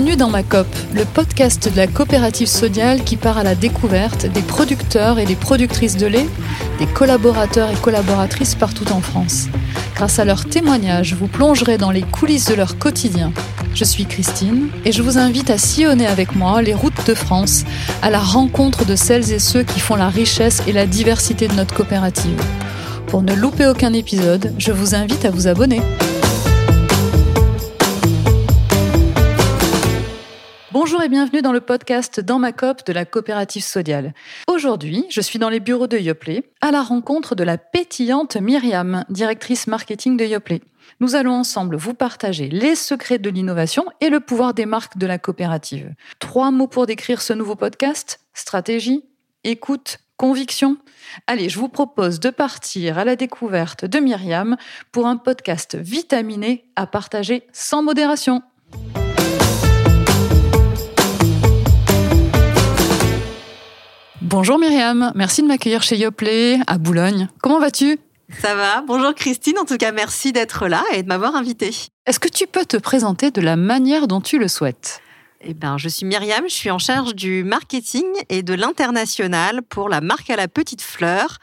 Bienvenue dans ma COP, le podcast de la coopérative sodiale qui part à la découverte des producteurs et des productrices de lait, des collaborateurs et collaboratrices partout en France. Grâce à leurs témoignages, vous plongerez dans les coulisses de leur quotidien. Je suis Christine et je vous invite à sillonner avec moi les routes de France à la rencontre de celles et ceux qui font la richesse et la diversité de notre coopérative. Pour ne louper aucun épisode, je vous invite à vous abonner. Bonjour et bienvenue dans le podcast Dans ma COP de la coopérative Sodial. Aujourd'hui, je suis dans les bureaux de Yoplait à la rencontre de la pétillante Myriam, directrice marketing de Yoplait. Nous allons ensemble vous partager les secrets de l'innovation et le pouvoir des marques de la coopérative. Trois mots pour décrire ce nouveau podcast stratégie, écoute, conviction. Allez, je vous propose de partir à la découverte de Myriam pour un podcast vitaminé à partager sans modération. Bonjour Myriam, merci de m'accueillir chez Yoplait à Boulogne. Comment vas-tu? Ça va. Bonjour Christine, en tout cas merci d'être là et de m'avoir invitée. Est-ce que tu peux te présenter de la manière dont tu le souhaites? Eh ben, je suis Myriam, je suis en charge du marketing et de l'international pour la marque à la petite fleur.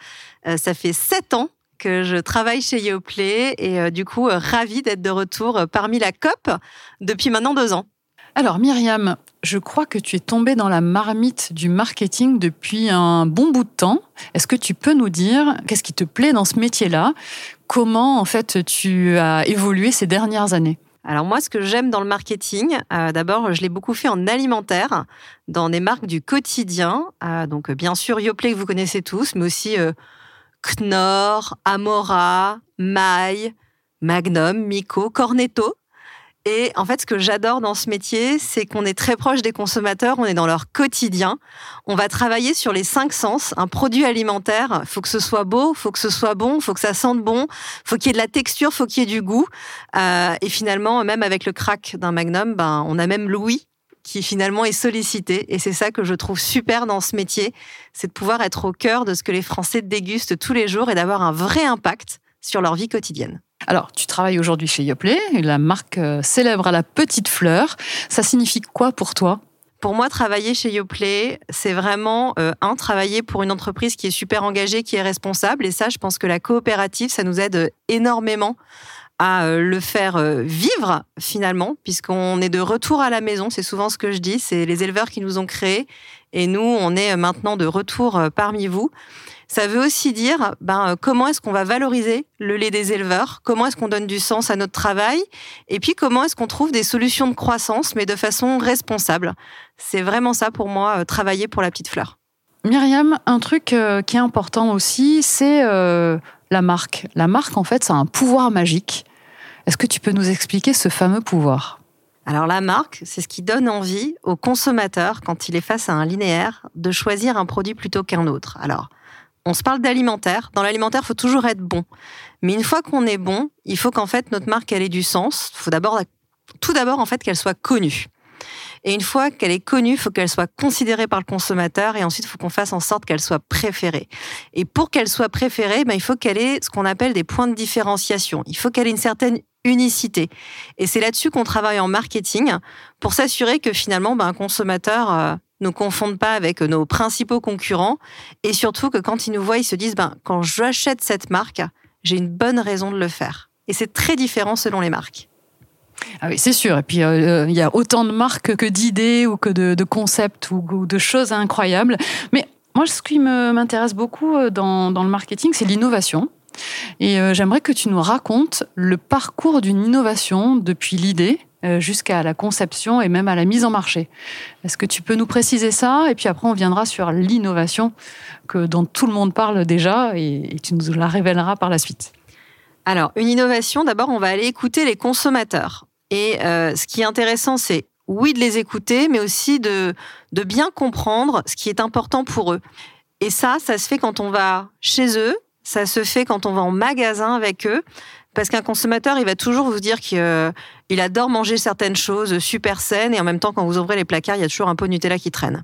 Euh, ça fait sept ans que je travaille chez Yoplait et euh, du coup, euh, ravie d'être de retour parmi la COP depuis maintenant deux ans. Alors Myriam, je crois que tu es tombée dans la marmite du marketing depuis un bon bout de temps. Est-ce que tu peux nous dire qu'est-ce qui te plaît dans ce métier-là? Comment en fait tu as évolué ces dernières années? Alors moi, ce que j'aime dans le marketing, euh, d'abord, je l'ai beaucoup fait en alimentaire, dans des marques du quotidien. Euh, donc bien sûr, Yoplait que vous connaissez tous, mais aussi euh, Knorr, Amora, Maille, Magnum, Mico, Cornetto. Et en fait, ce que j'adore dans ce métier, c'est qu'on est très proche des consommateurs, on est dans leur quotidien. On va travailler sur les cinq sens. Un produit alimentaire, faut que ce soit beau, faut que ce soit bon, faut que ça sente bon, faut qu'il y ait de la texture, faut qu'il y ait du goût. Euh, et finalement, même avec le crack d'un Magnum, ben, on a même Louis qui finalement est sollicité. Et c'est ça que je trouve super dans ce métier, c'est de pouvoir être au cœur de ce que les Français dégustent tous les jours et d'avoir un vrai impact sur leur vie quotidienne. Alors, tu travailles aujourd'hui chez Yoplait, la marque euh, célèbre à la petite fleur. Ça signifie quoi pour toi? Pour moi, travailler chez Yoplait, c'est vraiment euh, un travailler pour une entreprise qui est super engagée, qui est responsable. Et ça, je pense que la coopérative, ça nous aide énormément à euh, le faire vivre finalement, puisqu'on est de retour à la maison. C'est souvent ce que je dis. C'est les éleveurs qui nous ont créés, et nous, on est maintenant de retour parmi vous. Ça veut aussi dire ben, euh, comment est-ce qu'on va valoriser le lait des éleveurs, comment est-ce qu'on donne du sens à notre travail, et puis comment est-ce qu'on trouve des solutions de croissance, mais de façon responsable? C'est vraiment ça pour moi, euh, travailler pour la petite fleur. Myriam, un truc euh, qui est important aussi, c'est la marque. La marque, en fait, ça a un pouvoir magique. Est-ce que tu peux nous expliquer ce fameux pouvoir? Alors la marque, c'est ce qui donne envie au consommateur, quand il est face à un linéaire, de choisir un produit plutôt qu'un autre. Alors, on se parle d'alimentaire. Dans l'alimentaire, il faut toujours être bon. Mais une fois qu'on est bon, il faut qu'en fait notre marque elle ait du sens. Il faut d'abord, tout d'abord en fait qu'elle soit connue. Et une fois qu'elle est connue, il faut qu'elle soit considérée par le consommateur et ensuite il faut qu'on fasse en sorte qu'elle soit préférée. Et pour qu'elle soit préférée, ben, il faut qu'elle ait ce qu'on appelle des points de différenciation. Il faut qu'elle ait une certaine unicité. Et c'est là-dessus qu'on travaille en marketing pour s'assurer que finalement ben, un consommateur euh, ne confondent pas avec nos principaux concurrents et surtout que quand ils nous voient, ils se disent ben, quand j'achète cette marque, j'ai une bonne raison de le faire. Et c'est très différent selon les marques. Ah oui, c'est sûr. Et puis, euh, il y a autant de marques que d'idées ou que de, concepts ou, de choses incroyables. Mais moi, ce qui m'intéresse beaucoup euh, dans le marketing, c'est l'innovation. Et euh, j'aimerais que tu nous racontes le parcours d'une innovation depuis l'idée euh, jusqu'à la conception et même à la mise en marché. Est-ce que tu peux nous préciser ça? Et puis après, on viendra sur l'innovation que, dont tout le monde parle déjà et, tu nous la révéleras par la suite. Alors, une innovation, d'abord, on va aller écouter les consommateurs. Et euh, ce qui est intéressant, c'est oui de les écouter, mais aussi de, de bien comprendre ce qui est important pour eux. Et ça, ça se fait quand on va chez eux, ça se fait quand on va en magasin avec eux, parce qu'un consommateur, il va toujours vous dire qu'il Il adore manger certaines choses super saines et en même temps, quand vous ouvrez les placards, il y a toujours un pot de Nutella qui traîne.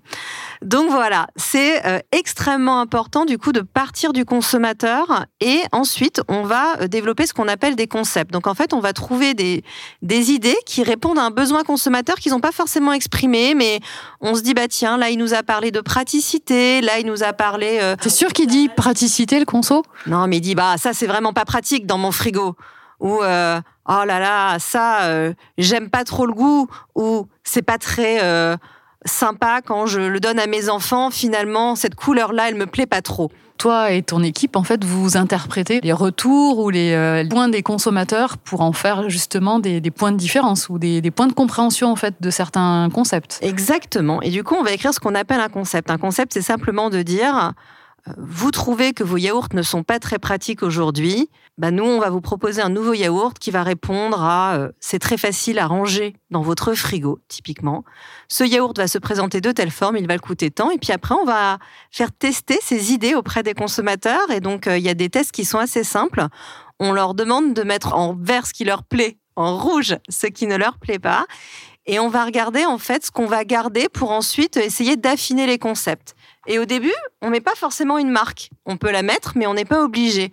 Donc voilà, c'est euh, extrêmement important du coup de partir du consommateur et ensuite on va euh, développer ce qu'on appelle des concepts. Donc en fait, on va trouver des, des idées qui répondent à un besoin consommateur qu'ils n'ont pas forcément exprimé, mais on se dit bah tiens, là il nous a parlé de praticité, là il nous a parlé. Euh, c'est sûr qu'il dit praticité le conso? Non, mais il dit bah ça c'est vraiment pas pratique dans mon frigo ou euh, oh là là ça euh, j'aime pas trop le goût ou c'est pas très euh, sympa quand je le donne à mes enfants finalement cette couleur là elle me plaît pas trop toi et ton équipe, en fait, vous interprétez les retours ou les points des consommateurs pour en faire justement des, points de différence ou des, des, points de compréhension en fait de certains concepts? Exactement. Et du coup, on va écrire ce qu'on appelle un concept. Un concept, c'est simplement de dire vous trouvez que vos yaourts ne sont pas très pratiques aujourd'hui, bah nous, on va vous proposer un nouveau yaourt qui va répondre à euh, c'est très facile à ranger dans votre frigo, typiquement. Ce yaourt va se présenter de telle forme, il va le coûter tant, et puis après, on va faire tester ces idées auprès des consommateurs. Et donc, euh, il y a des tests qui sont assez simples. On leur demande de mettre en vert ce qui leur plaît, en rouge ce qui ne leur plaît pas. Et on va regarder en fait ce qu'on va garder pour ensuite essayer d'affiner les concepts. Et au début, on met pas forcément une marque. On peut la mettre, mais on n'est pas obligé.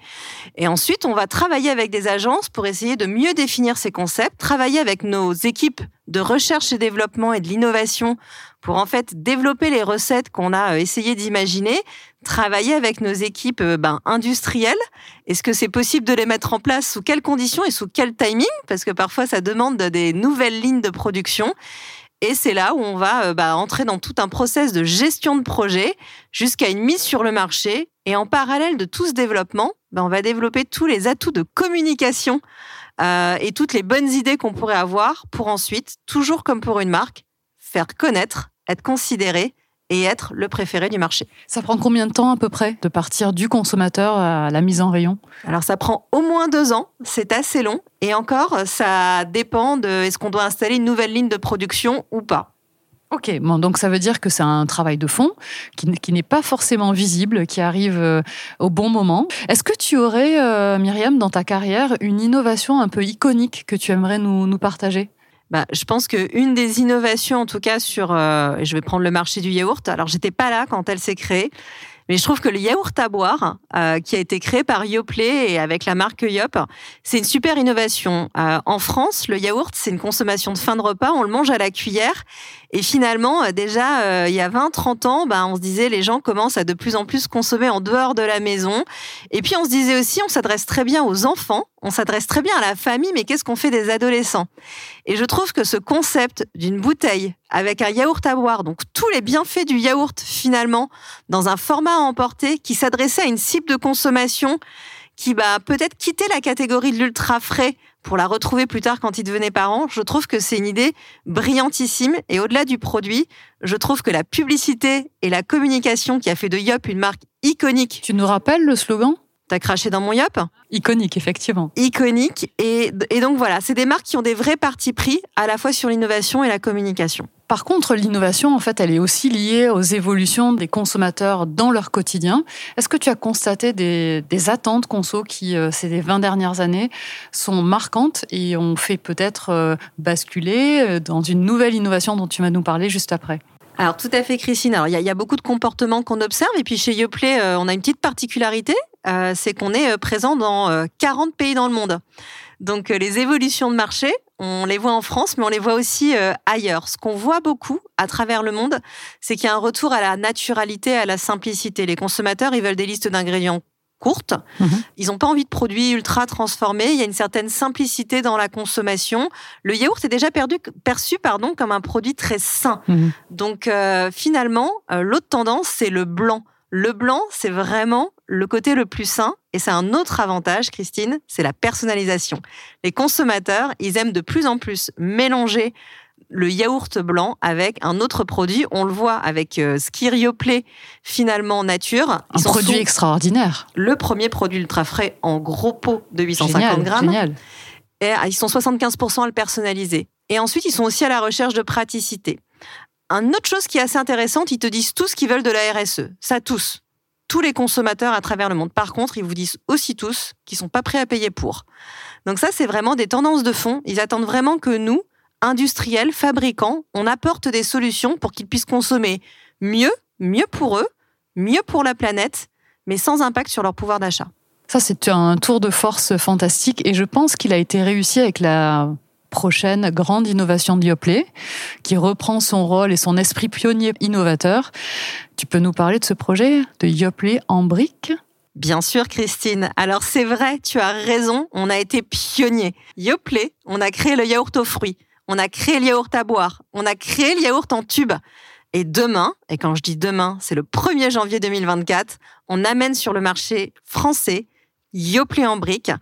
Et ensuite, on va travailler avec des agences pour essayer de mieux définir ces concepts, travailler avec nos équipes de recherche et développement et de l'innovation pour en fait développer les recettes qu'on a euh, essayé d'imaginer, travailler avec nos équipes euh, ben, industrielles. Est-ce que c'est possible de les mettre en place Sous quelles conditions et sous quel timing? Parce que parfois, ça demande des nouvelles lignes de production. Et c'est là où on va euh, bah, entrer dans tout un process de gestion de projet jusqu'à une mise sur le marché. Et en parallèle de tout ce développement, bah, on va développer tous les atouts de communication euh, et toutes les bonnes idées qu'on pourrait avoir pour ensuite, toujours comme pour une marque, faire connaître, être considéré et être le préféré du marché. Ça prend combien de temps à peu près de partir du consommateur à la mise en rayon? Alors ça prend au moins deux ans, c'est assez long. Et encore, ça dépend de est-ce qu'on doit installer une nouvelle ligne de production ou pas. Ok, bon, donc ça veut dire que c'est un travail de fond qui, n'est pas forcément visible, qui arrive euh, au bon moment. Est-ce que tu aurais, euh, Myriam, dans ta carrière, une innovation un peu iconique que tu aimerais nous, nous partager? Bah, je pense qu'une des innovations, en tout cas sur, euh, je vais prendre le marché du yaourt. Alors, j'étais pas là quand elle s'est créée, mais je trouve que le yaourt à boire, euh, qui a été créé par Yoplait et avec la marque Yop, c'est une super innovation. Euh, en France, le yaourt, c'est une consommation de fin de repas, on le mange à la cuillère. Et finalement, euh, déjà, il y a 20-30 ans, ben, on se disait les gens commencent à de plus en plus consommer en dehors de la maison. Et puis on se disait aussi, on s'adresse très bien aux enfants, on s'adresse très bien à la famille, mais qu'est-ce qu'on fait des adolescents? Et je trouve que ce concept d'une bouteille avec un yaourt à boire, donc tous les bienfaits du yaourt finalement, dans un format à emporter qui s'adressait à une cible de consommation qui va peut-être quitter la catégorie de l'ultra frais pour la retrouver plus tard quand il devenait parent, je trouve que c'est une idée brillantissime. Et au-delà du produit, je trouve que la publicité et la communication qui a fait de Yop une marque iconique. Tu nous rappelles le slogan? T'as craché dans mon yop? Iconique, effectivement. Iconique. Et, et donc voilà, c'est des marques qui ont des vrais partis pris, à la fois sur l'innovation et la communication. Par contre, l'innovation, en fait, elle est aussi liée aux évolutions des consommateurs dans leur quotidien. Est-ce que tu as constaté des, attentes conso qui, euh, ces 20 dernières années, sont marquantes et ont fait peut-être euh, basculer euh, dans une nouvelle innovation dont tu vas nous parler juste après? Alors tout à fait, Christine. Alors il y, a beaucoup de comportements qu'on observe et puis chez Yoplait, on a une petite particularité, euh, c'est qu'on est présent dans 40 pays dans le monde. Donc les évolutions de marché, on les voit en France, mais on les voit aussi euh, ailleurs. Ce qu'on voit beaucoup à travers le monde, c'est qu'il y a un retour à la naturalité, à la simplicité. Les consommateurs, ils veulent des listes d'ingrédients courtes. Mhm. Ils n'ont pas envie de produits ultra transformés. Il y a une certaine simplicité dans la consommation. Le yaourt est déjà perdu, perçu pardon, comme un produit très sain. Mhm. Donc euh, finalement, euh, l'autre tendance, c'est le blanc. Le blanc, c'est vraiment le côté le plus sain. Et c'est un autre avantage, Christine, c'est la personnalisation. Les consommateurs, ils aiment de plus en plus mélanger le yaourt blanc avec un autre produit. On le voit avec euh, Skirioplay, finalement nature. un produit extraordinaire. Le premier produit ultra frais en gros pot de 850 grammes. Génial. Et ah, ils sont 75% à le personnaliser. Et ensuite, ils sont aussi à la recherche de praticité. Un autre chose qui est assez intéressante, ils te disent tous qu'ils veulent de la RSE. Ça tous. tous les consommateurs à travers le monde. Par contre, ils vous disent aussi tous qu'ils sont pas prêts à payer pour. Donc ça, c'est vraiment des tendances de fond. Ils attendent vraiment que nous, industriels, fabricants, on apporte des solutions pour qu'ils puissent consommer mieux, mieux pour eux, mieux pour la planète, mais sans impact sur leur pouvoir d'achat. Ça, c'est un tour de force fantastique et je pense qu'il a été réussi avec la prochaine grande innovation de Yoplait, qui reprend son rôle et son esprit pionnier innovateur. Tu peux nous parler de ce projet de Yoplait en briques? Bien sûr, Christine. Alors c'est vrai, tu as raison, on a été pionnier. Yoplait, on a créé le yaourt aux fruits, on a créé le yaourt à boire, on a créé le yaourt en tube. Et demain, et quand je dis demain, c'est le 1er janvier 2024, on amène sur le marché français Yoplait en brique,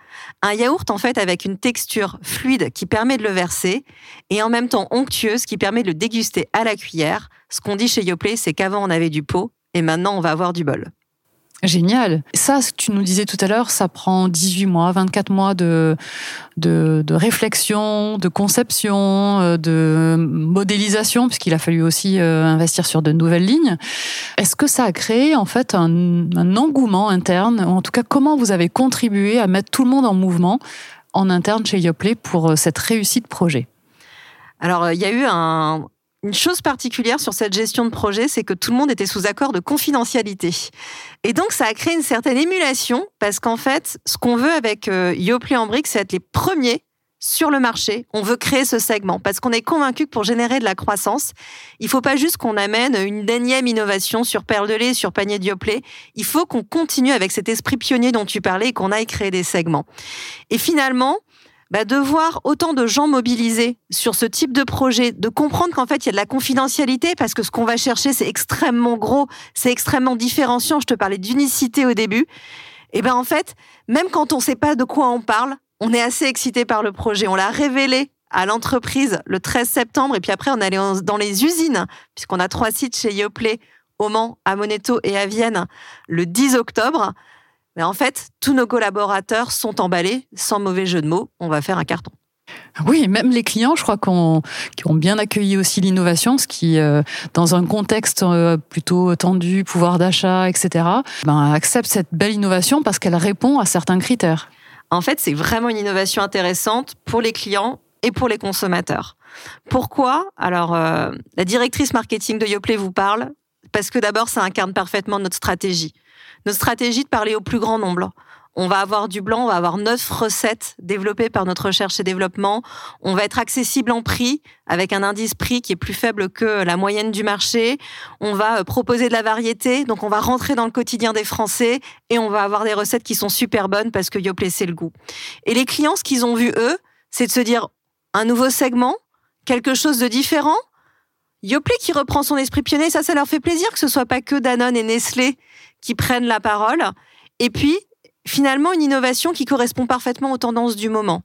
un yaourt en fait avec une texture fluide qui permet de le verser et en même temps onctueuse qui permet de le déguster à la cuillère. Ce qu'on dit chez Yoplait, c'est qu'avant on avait du pot et maintenant on va avoir du bol. Génial. Ça, tu nous disais tout à l'heure, ça prend 18 mois, 24 mois de, de, réflexion, de conception, euh, de modélisation, puisqu'il a fallu aussi euh, investir sur de nouvelles lignes. Est-ce que ça a créé en fait un, un engouement interne, ou en tout cas comment vous avez contribué à mettre tout le monde en mouvement en interne chez Yoplait pour euh, cette réussite projet? Alors, il y a eu un, une chose particulière sur cette gestion de projet, c'est que tout le monde était sous accord de confidentialité. Et donc, ça a créé une certaine émulation, parce qu'en fait, ce qu'on veut avec euh, en brique, c'est être les premiers sur le marché. On veut créer ce segment, parce qu'on est convaincu que pour générer de la croissance, il faut pas juste qu'on amène une énième innovation sur perle de lait, sur panier Yoplait. Il faut qu'on continue avec cet esprit pionnier dont tu parlais et qu'on aille créer des segments. Et finalement, bah, de voir autant de gens mobilisés sur ce type de projet, de comprendre qu'en fait il y a de la confidentialité parce que ce qu'on va chercher c'est extrêmement gros, c'est extrêmement différenciant. Je te parlais d'unicité au début. Et ben en fait, même quand on ne sait pas de quoi on parle, on est assez excité par le projet. On l'a révélé à l'entreprise le 13 septembre et puis après on allait dans les usines puisqu'on a trois sites chez Yoplait, au Mans, à Moneto et à Vienne le 10 octobre. Mais en fait, tous nos collaborateurs sont emballés, sans mauvais jeu de mots, on va faire un carton. Oui, même les clients, je crois qu'on qui ont bien accueilli aussi l'innovation, ce qui, euh, dans un contexte euh, plutôt tendu, pouvoir d'achat, etc., ben, accepte cette belle innovation parce qu'elle répond à certains critères. En fait, c'est vraiment une innovation intéressante pour les clients et pour les consommateurs. Pourquoi? Alors, euh, la directrice marketing de Yoplait vous parle parce que d'abord, ça incarne parfaitement notre stratégie notre stratégie de parler au plus grand nombre. On va avoir du blanc, on va avoir neuf recettes développées par notre recherche et développement. On va être accessible en prix avec un indice prix qui est plus faible que la moyenne du marché. On va euh, proposer de la variété, donc on va rentrer dans le quotidien des Français et on va avoir des recettes qui sont super bonnes parce que Yoplait c'est le goût. Et les clients, ce qu'ils ont vu eux, c'est de se dire un nouveau segment, quelque chose de différent. Yoplait qui reprend son esprit pionnier, ça, ça leur fait plaisir que ce soit pas que Danone et Nestlé qui prennent la parole. Et puis, finalement, une innovation qui correspond parfaitement aux tendances du moment.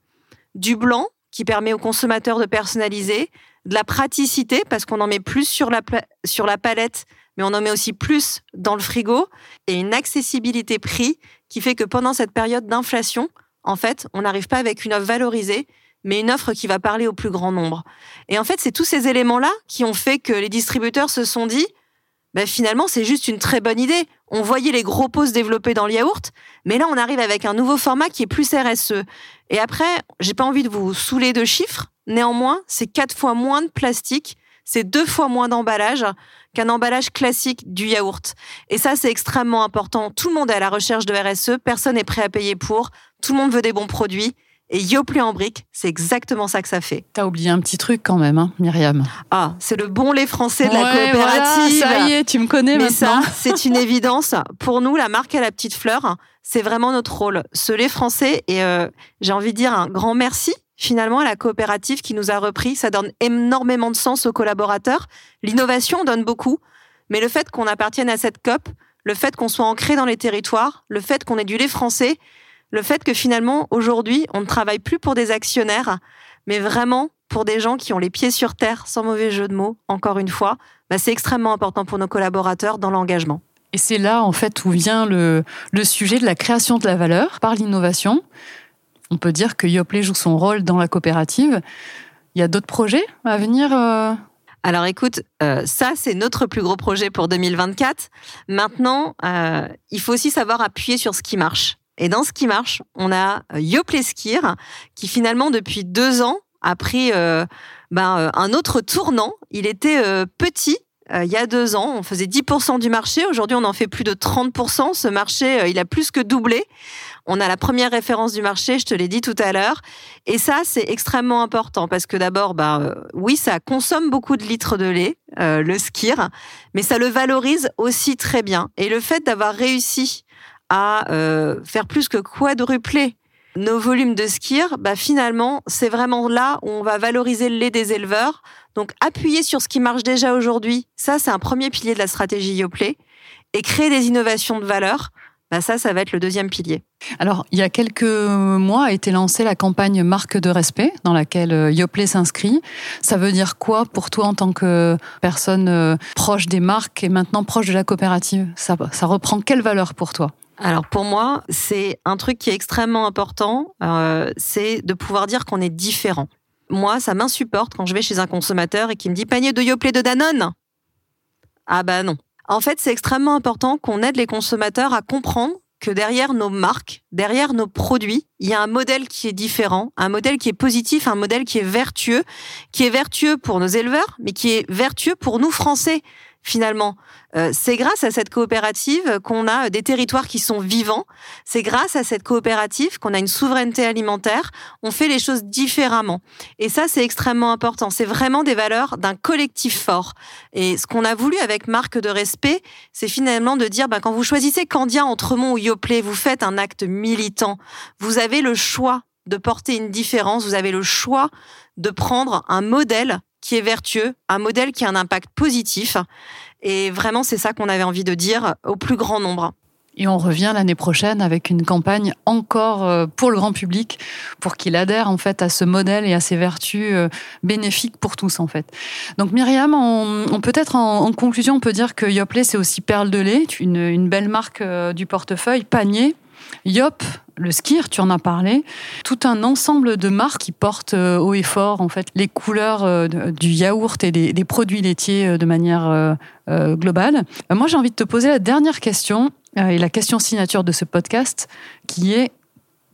Du blanc, qui permet aux consommateurs de personnaliser, de la praticité, parce qu'on en met plus sur la, sur la palette, mais on en met aussi plus dans le frigo, et une accessibilité prix qui fait que pendant cette période d'inflation, en fait, on n'arrive pas avec une offre valorisée, mais une offre qui va parler au plus grand nombre. Et en fait, c'est tous ces éléments-là qui ont fait que les distributeurs se sont dit, ben finalement, c'est juste une très bonne idée. On voyait les gros pots se développer dans le yaourt, mais là, on arrive avec un nouveau format qui est plus RSE. Et après, j'ai pas envie de vous saouler de chiffres. Néanmoins, c'est quatre fois moins de plastique, c'est deux fois moins d'emballage qu'un emballage classique du yaourt. Et ça, c'est extrêmement important. Tout le monde est à la recherche de RSE, personne n'est prêt à payer pour, tout le monde veut des bons produits. Et Yoplait en brique, c'est exactement ça que ça fait. T'as oublié un petit truc quand même, hein, Myriam. Ah, c'est le bon lait français de la coopérative. ça y est, tu me connais Mais maintenant. ça, c'est une évidence. Pour nous, la marque à la petite fleur, c'est vraiment notre rôle. Ce lait français, et euh, j'ai envie de dire un grand merci finalement à la coopérative qui nous a repris. Ça donne énormément de sens aux collaborateurs. L'innovation donne beaucoup, mais le fait qu'on appartienne à cette COP, le fait qu'on soit ancré dans les territoires, le fait qu'on ait du lait français, le fait que finalement, aujourd'hui, on ne travaille plus pour des actionnaires, mais vraiment pour des gens qui ont les pieds sur terre, sans mauvais jeu de mots, encore une fois, bah, c'est extrêmement important pour nos collaborateurs dans l'engagement. Et c'est là, en fait, où vient le, sujet de la création de la valeur par l'innovation. On peut dire que Yoplait joue son rôle dans la coopérative. Il y a d'autres projets à venir euh Alors écoute, euh, ça c'est notre plus gros projet pour 2024. Maintenant, euh, il faut aussi savoir appuyer sur ce qui marche. Et dans ce qui marche, on a euh, Yoplait Skir, qui finalement depuis deux ans a pris ben, un autre tournant. Il était petit il y a deux ans, on faisait 10% du marché. Aujourd'hui, on en fait plus de 30%. Ce marché, il a plus que doublé. On a la première référence du marché, je te l'ai dit tout à l'heure. Et ça, c'est extrêmement important parce que d'abord, euh, oui, ça consomme beaucoup de litres de lait, euh, le skir, mais ça le valorise aussi très bien. Et le fait d'avoir réussi à euh, faire plus que quadrupler nos volumes de skir, bah finalement, c'est vraiment là où on va valoriser le lait des éleveurs. Donc, appuyer sur ce qui marche déjà aujourd'hui, ça, c'est un premier pilier de la stratégie Yoplait. Et créer des innovations de valeur, bah ça, ça va être le deuxième pilier. Alors, il y a quelques mois a été lancée la campagne Marque de respect, dans laquelle euh, Yoplait s'inscrit. Ça veut dire quoi pour toi en tant que personne euh, proche des marques et maintenant proche de la coopérative? Ça, ça reprend quelle valeur pour toi? Alors pour moi, c'est un truc qui est extrêmement important, euh, c'est de pouvoir dire qu'on est différent. Moi, ça m'insupporte quand je vais chez un consommateur et qu'il me dit panier de Yoplait de Danone. Ah bah non, en fait, c'est extrêmement important qu'on aide les consommateurs à comprendre que derrière nos marques, derrière nos produits, il y a un modèle qui est différent, un modèle qui est positif, un modèle qui est vertueux, qui est vertueux pour nos éleveurs, mais qui est vertueux pour nous Français finalement. Euh, c'est grâce à cette coopérative qu'on a des territoires qui sont vivants. C'est grâce à cette coopérative qu'on a une souveraineté alimentaire. On fait les choses différemment. Et ça, c'est extrêmement important. C'est vraiment des valeurs d'un collectif fort. Et ce qu'on a voulu avec marque de respect, c'est finalement de dire, bah, quand vous choisissez Candia, Entremont ou Yoplait, vous faites un acte militant. Vous avez le choix de porter une différence. Vous avez le choix de prendre un modèle qui est vertueux, un modèle qui a un impact positif. Et vraiment, c'est ça qu'on avait envie de dire au plus grand nombre. Et on revient l'année prochaine avec une campagne encore euh, pour le grand public, pour qu'il adhère en fait à ce modèle et à ses vertus euh, bénéfiques pour tous en fait. Donc Myriam, on, peut-être en, conclusion, on peut dire que Yoplait c'est aussi perle de lait, une, une belle marque euh, du portefeuille, panier. Yop, le skir, tu en as parlé, tout un ensemble de marques qui portent euh, haut et fort en fait les couleurs euh, du yaourt et des, produits laitiers euh, de manière globale. Moi, j'ai envie de te poser la dernière question et la question signature de ce podcast, qui est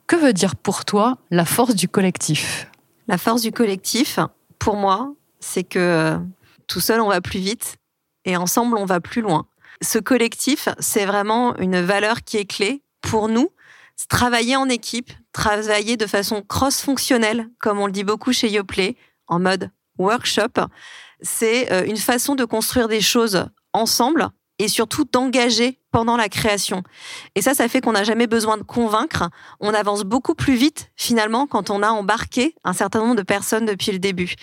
que veut dire pour toi la force du collectif? La force du collectif, pour moi, c'est que tout seul on va plus vite et ensemble on va plus loin. Ce collectif, c'est vraiment une valeur qui est clé pour nous travailler en équipe, travailler de façon cross-fonctionnelle, comme on le dit beaucoup chez Yoplait, en mode workshop. C'est euh, une façon de construire des choses ensemble et surtout d'engager pendant la création. Et ça, ça fait qu'on n'a jamais besoin de convaincre. On avance beaucoup plus vite, finalement, quand on a embarqué un certain nombre de personnes depuis le début.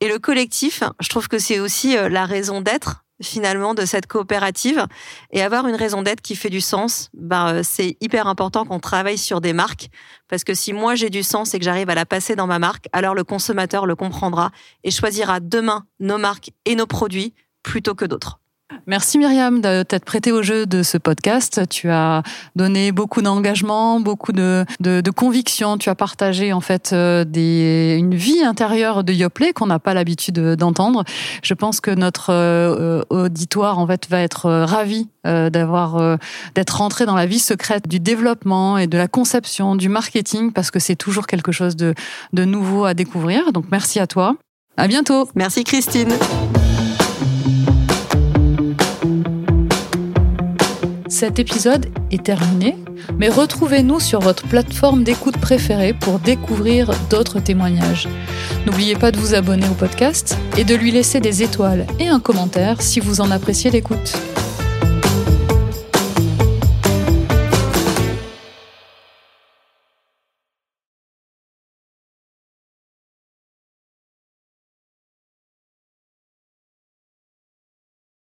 Et le collectif, je trouve que c'est aussi euh, la raison d'être finalement de cette coopérative et avoir une raison d'être qui fait du sens, ben, euh, c'est hyper important qu'on travaille sur des marques parce que si moi j'ai du sens et que j'arrive à la passer dans ma marque, alors le consommateur le comprendra et choisira demain nos marques et nos produits plutôt que d'autres. Merci Myriam de t'être prêtée au jeu de ce podcast. Tu as donné beaucoup d'engagement, beaucoup de, conviction. Tu as partagé en fait euh, une vie intérieure de Yoplait qu'on n'a pas l'habitude d'entendre. Je pense que notre euh, auditoire en fait va être euh, ravi d'avoir d'être rentré dans la vie secrète du développement et de la conception, du marketing parce que c'est toujours quelque chose de, de nouveau à découvrir. Donc merci à toi. À bientôt. Merci Christine. Cet épisode est terminé, mais retrouvez-nous sur votre plateforme d'écoute préférée pour découvrir d'autres témoignages. N'oubliez pas de vous abonner au podcast et de lui laisser des étoiles et un commentaire si vous en appréciez l'écoute.